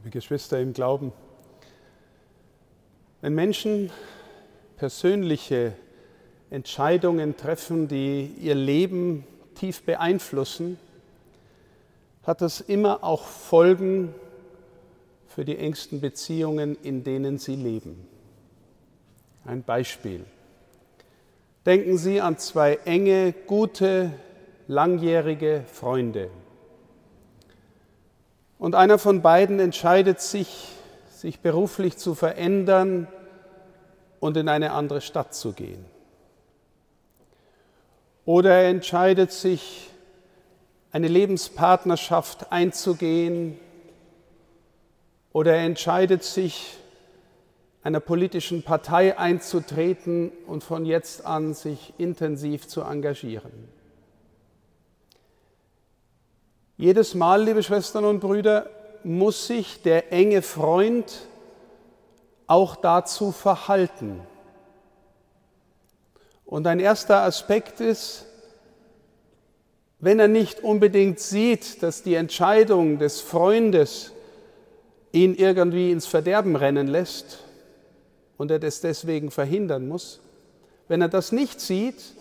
liebe Geschwister im Glauben, wenn Menschen persönliche Entscheidungen treffen, die ihr Leben tief beeinflussen, hat das immer auch Folgen für die engsten Beziehungen, in denen sie leben. Ein Beispiel. Denken Sie an zwei enge, gute, langjährige Freunde. Und einer von beiden entscheidet sich, sich beruflich zu verändern und in eine andere Stadt zu gehen. Oder er entscheidet sich, eine Lebenspartnerschaft einzugehen. Oder er entscheidet sich, einer politischen Partei einzutreten und von jetzt an sich intensiv zu engagieren. Jedes Mal, liebe Schwestern und Brüder, muss sich der enge Freund auch dazu verhalten. Und ein erster Aspekt ist, wenn er nicht unbedingt sieht, dass die Entscheidung des Freundes ihn irgendwie ins Verderben rennen lässt und er das deswegen verhindern muss, wenn er das nicht sieht,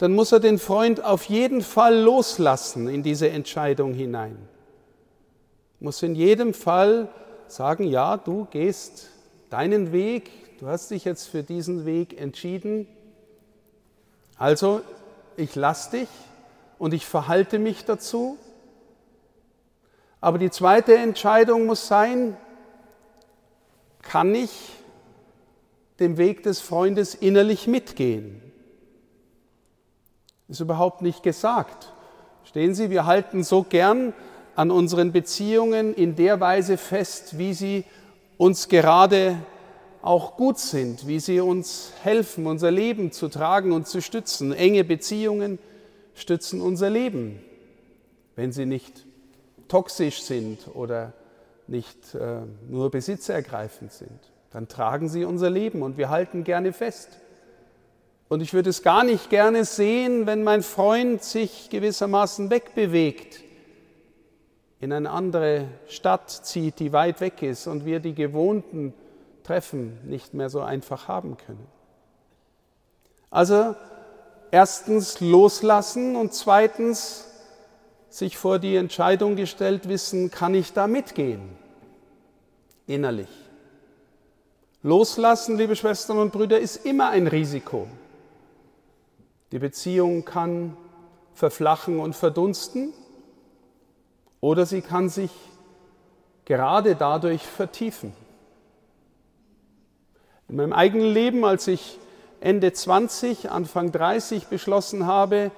dann muss er den Freund auf jeden Fall loslassen in diese Entscheidung hinein. Muss in jedem Fall sagen, ja, du gehst deinen Weg, du hast dich jetzt für diesen Weg entschieden. Also, ich lasse dich und ich verhalte mich dazu. Aber die zweite Entscheidung muss sein, kann ich dem Weg des Freundes innerlich mitgehen? Ist überhaupt nicht gesagt. Stehen Sie, wir halten so gern an unseren Beziehungen in der Weise fest, wie sie uns gerade auch gut sind, wie sie uns helfen, unser Leben zu tragen und zu stützen. Enge Beziehungen stützen unser Leben, wenn sie nicht toxisch sind oder nicht äh, nur besitzergreifend sind. Dann tragen sie unser Leben und wir halten gerne fest. Und ich würde es gar nicht gerne sehen, wenn mein Freund sich gewissermaßen wegbewegt, in eine andere Stadt zieht, die weit weg ist und wir die gewohnten Treffen nicht mehr so einfach haben können. Also erstens loslassen und zweitens sich vor die Entscheidung gestellt wissen, kann ich da mitgehen? Innerlich. Loslassen, liebe Schwestern und Brüder, ist immer ein Risiko. Die Beziehung kann verflachen und verdunsten oder sie kann sich gerade dadurch vertiefen. In meinem eigenen Leben, als ich Ende 20, Anfang 30 beschlossen habe,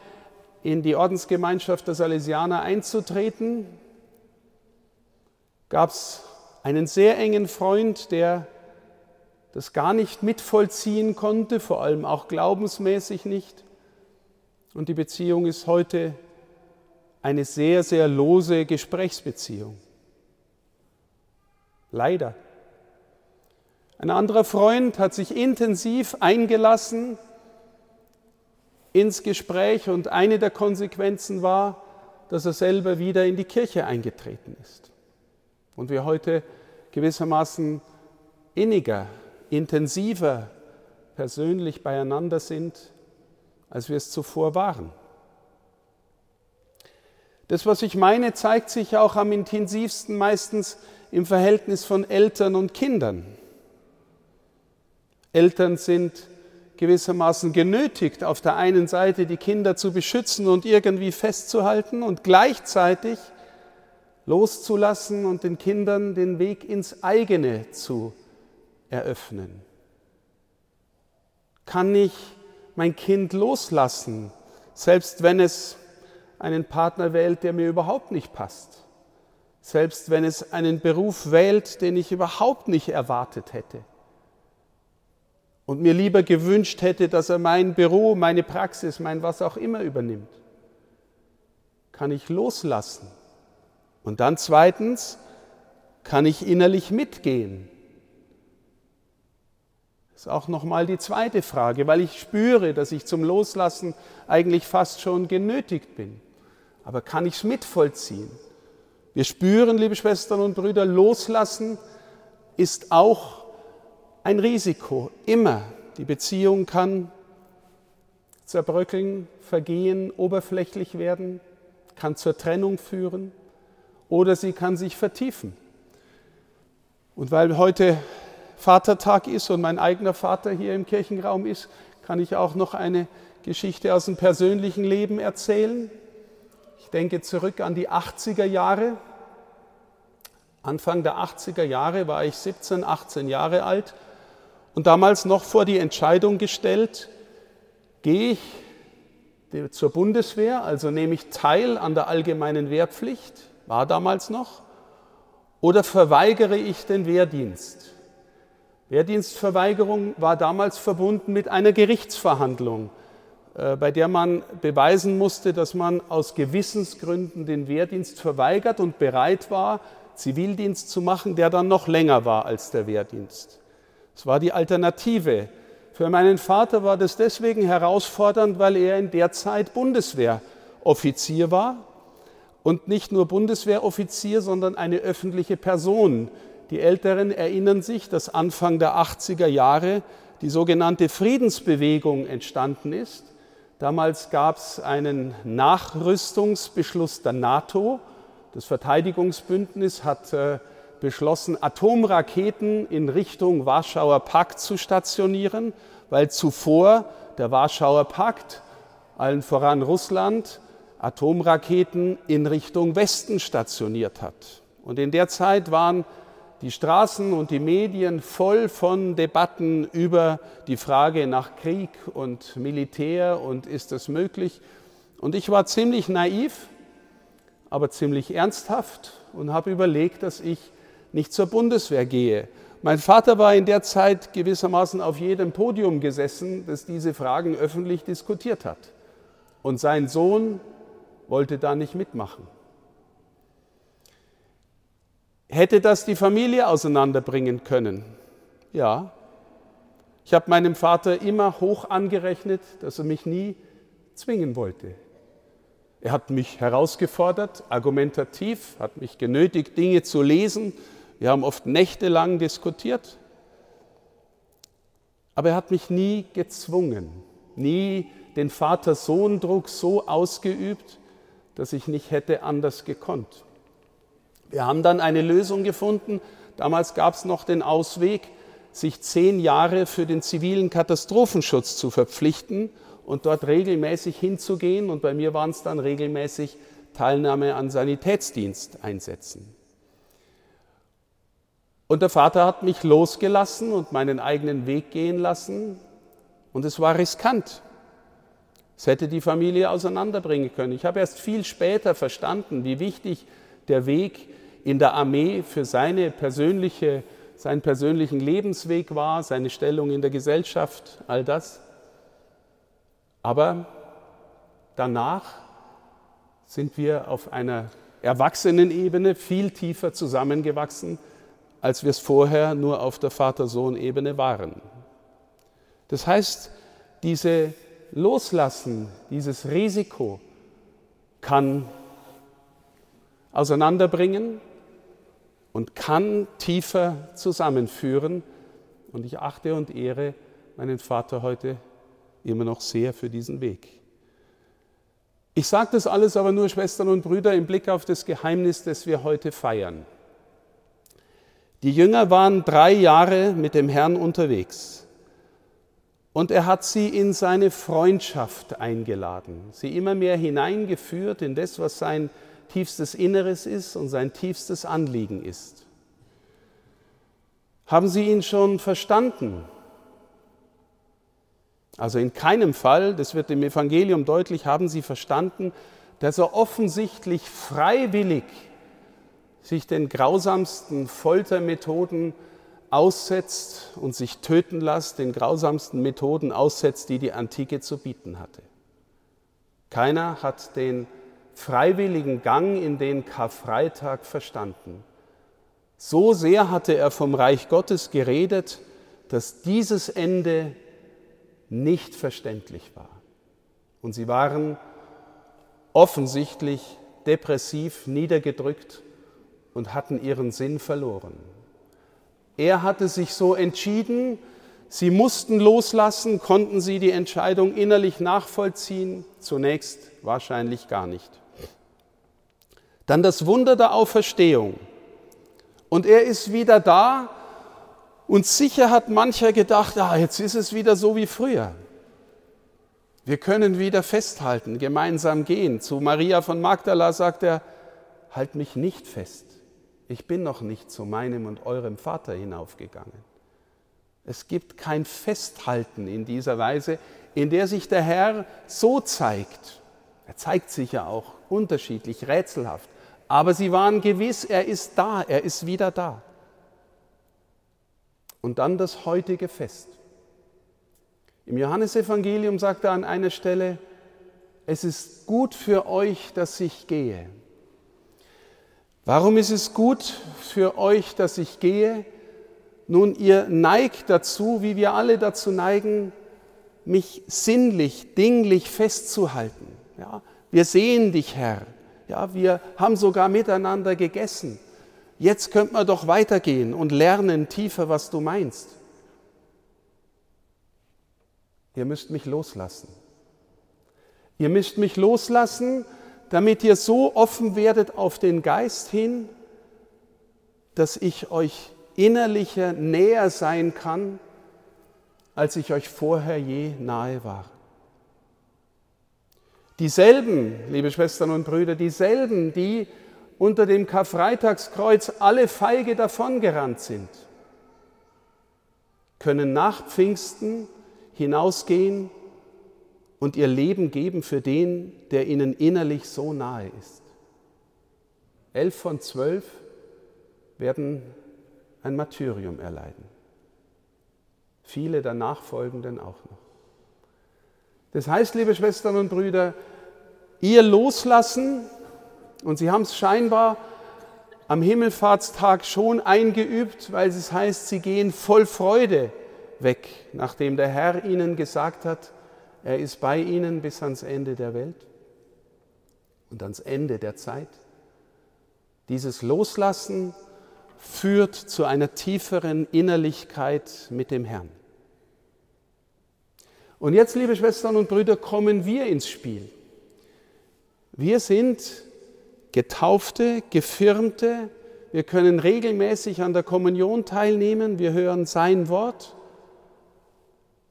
in die Ordensgemeinschaft der Salesianer einzutreten, gab es einen sehr engen Freund, der das gar nicht mitvollziehen konnte, vor allem auch glaubensmäßig nicht. Und die Beziehung ist heute eine sehr, sehr lose Gesprächsbeziehung. Leider. Ein anderer Freund hat sich intensiv eingelassen ins Gespräch und eine der Konsequenzen war, dass er selber wieder in die Kirche eingetreten ist. Und wir heute gewissermaßen inniger, intensiver persönlich beieinander sind als wir es zuvor waren. Das, was ich meine, zeigt sich auch am intensivsten meistens im Verhältnis von Eltern und Kindern. Eltern sind gewissermaßen genötigt, auf der einen Seite die Kinder zu beschützen und irgendwie festzuhalten und gleichzeitig loszulassen und den Kindern den Weg ins eigene zu eröffnen. Kann ich mein Kind loslassen, selbst wenn es einen Partner wählt, der mir überhaupt nicht passt, selbst wenn es einen Beruf wählt, den ich überhaupt nicht erwartet hätte. Und mir lieber gewünscht hätte, dass er mein Büro, meine Praxis, mein was auch immer übernimmt, kann ich loslassen. Und dann zweitens kann ich innerlich mitgehen ist auch nochmal die zweite Frage, weil ich spüre, dass ich zum Loslassen eigentlich fast schon genötigt bin. Aber kann ich es mitvollziehen? Wir spüren, liebe Schwestern und Brüder, loslassen ist auch ein Risiko. Immer. Die Beziehung kann zerbröckeln, vergehen, oberflächlich werden, kann zur Trennung führen oder sie kann sich vertiefen. Und weil heute Vatertag ist und mein eigener Vater hier im Kirchenraum ist, kann ich auch noch eine Geschichte aus dem persönlichen Leben erzählen. Ich denke zurück an die 80er Jahre. Anfang der 80er Jahre war ich 17, 18 Jahre alt und damals noch vor die Entscheidung gestellt, gehe ich zur Bundeswehr, also nehme ich teil an der allgemeinen Wehrpflicht, war damals noch, oder verweigere ich den Wehrdienst? Wehrdienstverweigerung war damals verbunden mit einer Gerichtsverhandlung, äh, bei der man beweisen musste, dass man aus Gewissensgründen den Wehrdienst verweigert und bereit war, Zivildienst zu machen, der dann noch länger war als der Wehrdienst. Es war die Alternative. Für meinen Vater war das deswegen herausfordernd, weil er in der Zeit Bundeswehroffizier war und nicht nur Bundeswehroffizier, sondern eine öffentliche Person. Die Älteren erinnern sich, dass Anfang der 80er Jahre die sogenannte Friedensbewegung entstanden ist. Damals gab es einen Nachrüstungsbeschluss der NATO. Das Verteidigungsbündnis hat äh, beschlossen, Atomraketen in Richtung Warschauer Pakt zu stationieren, weil zuvor der Warschauer Pakt, allen voran Russland, Atomraketen in Richtung Westen stationiert hat. Und in der Zeit waren die Straßen und die Medien voll von Debatten über die Frage nach Krieg und Militär und ist das möglich. Und ich war ziemlich naiv, aber ziemlich ernsthaft und habe überlegt, dass ich nicht zur Bundeswehr gehe. Mein Vater war in der Zeit gewissermaßen auf jedem Podium gesessen, das diese Fragen öffentlich diskutiert hat. Und sein Sohn wollte da nicht mitmachen. Hätte das die Familie auseinanderbringen können? Ja. Ich habe meinem Vater immer hoch angerechnet, dass er mich nie zwingen wollte. Er hat mich herausgefordert, argumentativ, hat mich genötigt, Dinge zu lesen, wir haben oft nächtelang diskutiert, aber er hat mich nie gezwungen, nie den Vater-Sohn-Druck so ausgeübt, dass ich nicht hätte anders gekonnt. Wir haben dann eine Lösung gefunden. Damals gab es noch den Ausweg, sich zehn Jahre für den zivilen Katastrophenschutz zu verpflichten und dort regelmäßig hinzugehen. Und bei mir waren es dann regelmäßig Teilnahme an Sanitätsdiensteinsätzen. Und der Vater hat mich losgelassen und meinen eigenen Weg gehen lassen. Und es war riskant. Es hätte die Familie auseinanderbringen können. Ich habe erst viel später verstanden, wie wichtig der Weg in der Armee für seine persönliche, seinen persönlichen Lebensweg war, seine Stellung in der Gesellschaft, all das. Aber danach sind wir auf einer Erwachsenenebene viel tiefer zusammengewachsen als wir es vorher nur auf der Vater-Sohn-Ebene waren. Das heißt, diese Loslassen, dieses Risiko kann auseinanderbringen und kann tiefer zusammenführen. Und ich achte und ehre meinen Vater heute immer noch sehr für diesen Weg. Ich sage das alles aber nur, Schwestern und Brüder, im Blick auf das Geheimnis, das wir heute feiern. Die Jünger waren drei Jahre mit dem Herrn unterwegs und er hat sie in seine Freundschaft eingeladen, sie immer mehr hineingeführt in das, was sein tiefstes Inneres ist und sein tiefstes Anliegen ist. Haben sie ihn schon verstanden? Also in keinem Fall, das wird im Evangelium deutlich, haben sie verstanden, dass er offensichtlich freiwillig sich den grausamsten Foltermethoden aussetzt und sich töten lässt, den grausamsten Methoden aussetzt, die die Antike zu bieten hatte. Keiner hat den freiwilligen Gang in den Karfreitag verstanden. So sehr hatte er vom Reich Gottes geredet, dass dieses Ende nicht verständlich war. Und sie waren offensichtlich depressiv, niedergedrückt und hatten ihren Sinn verloren. Er hatte sich so entschieden, sie mussten loslassen, konnten sie die Entscheidung innerlich nachvollziehen? Zunächst wahrscheinlich gar nicht. Dann das Wunder der Auferstehung. Und er ist wieder da und sicher hat mancher gedacht, ah, jetzt ist es wieder so wie früher. Wir können wieder festhalten, gemeinsam gehen. Zu Maria von Magdala sagt er, halt mich nicht fest. Ich bin noch nicht zu meinem und eurem Vater hinaufgegangen. Es gibt kein Festhalten in dieser Weise, in der sich der Herr so zeigt. Er zeigt sich ja auch unterschiedlich, rätselhaft. Aber sie waren gewiss, er ist da, er ist wieder da. Und dann das heutige Fest. Im Johannesevangelium sagt er an einer Stelle, es ist gut für euch, dass ich gehe. Warum ist es gut für euch, dass ich gehe? Nun, ihr neigt dazu, wie wir alle dazu neigen, mich sinnlich, dinglich festzuhalten. Ja, wir sehen dich, Herr. Ja, wir haben sogar miteinander gegessen. Jetzt könnte man doch weitergehen und lernen tiefer, was du meinst. Ihr müsst mich loslassen. Ihr müsst mich loslassen, damit ihr so offen werdet auf den Geist hin, dass ich euch innerlicher näher sein kann, als ich euch vorher je nahe war. Dieselben, liebe Schwestern und Brüder, dieselben, die unter dem Karfreitagskreuz alle feige davongerannt sind, können nach Pfingsten hinausgehen und ihr Leben geben für den, der ihnen innerlich so nahe ist. Elf von zwölf werden ein Martyrium erleiden. Viele der Nachfolgenden auch noch. Das heißt, liebe Schwestern und Brüder, ihr loslassen, und sie haben es scheinbar am Himmelfahrtstag schon eingeübt, weil es heißt, sie gehen voll Freude weg, nachdem der Herr ihnen gesagt hat, er ist bei ihnen bis ans Ende der Welt und ans Ende der Zeit. Dieses Loslassen führt zu einer tieferen Innerlichkeit mit dem Herrn. Und jetzt, liebe Schwestern und Brüder, kommen wir ins Spiel. Wir sind Getaufte, Gefirmte, wir können regelmäßig an der Kommunion teilnehmen, wir hören sein Wort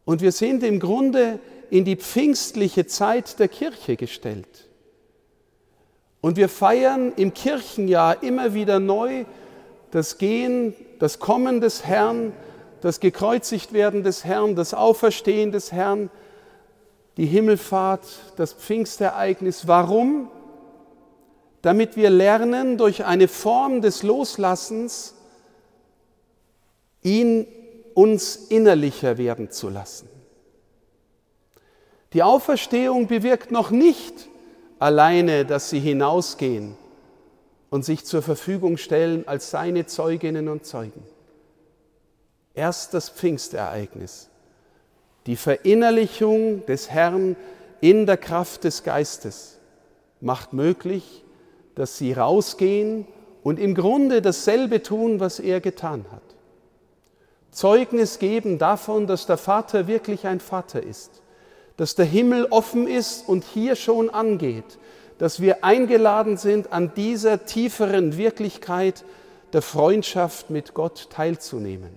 und wir sind im Grunde in die pfingstliche Zeit der Kirche gestellt. Und wir feiern im Kirchenjahr immer wieder neu das Gehen, das Kommen des Herrn, das gekreuzigt werden des Herrn, das Auferstehen des Herrn, die Himmelfahrt, das Pfingstereignis. Warum? Damit wir lernen, durch eine Form des Loslassens ihn uns innerlicher werden zu lassen. Die Auferstehung bewirkt noch nicht alleine, dass sie hinausgehen und sich zur Verfügung stellen als seine Zeuginnen und Zeugen. Erst das Pfingstereignis, die Verinnerlichung des Herrn in der Kraft des Geistes macht möglich, dass sie rausgehen und im Grunde dasselbe tun, was er getan hat. Zeugnis geben davon, dass der Vater wirklich ein Vater ist, dass der Himmel offen ist und hier schon angeht, dass wir eingeladen sind, an dieser tieferen Wirklichkeit der Freundschaft mit Gott teilzunehmen.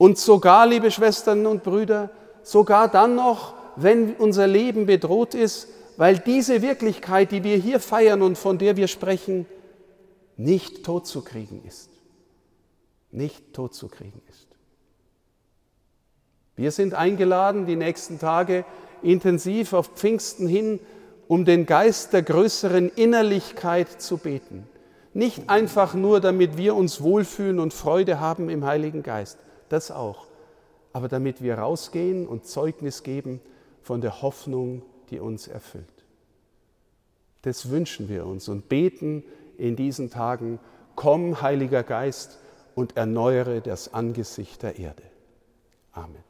Und sogar, liebe Schwestern und Brüder, sogar dann noch, wenn unser Leben bedroht ist, weil diese Wirklichkeit, die wir hier feiern und von der wir sprechen, nicht totzukriegen ist nicht totzukriegen ist. Wir sind eingeladen, die nächsten Tage intensiv auf Pfingsten hin, um den Geist der größeren Innerlichkeit zu beten. Nicht einfach nur, damit wir uns wohlfühlen und Freude haben im Heiligen Geist, das auch, aber damit wir rausgehen und Zeugnis geben von der Hoffnung, die uns erfüllt. Das wünschen wir uns und beten in diesen Tagen, komm, Heiliger Geist, und erneuere das Angesicht der Erde. Amen.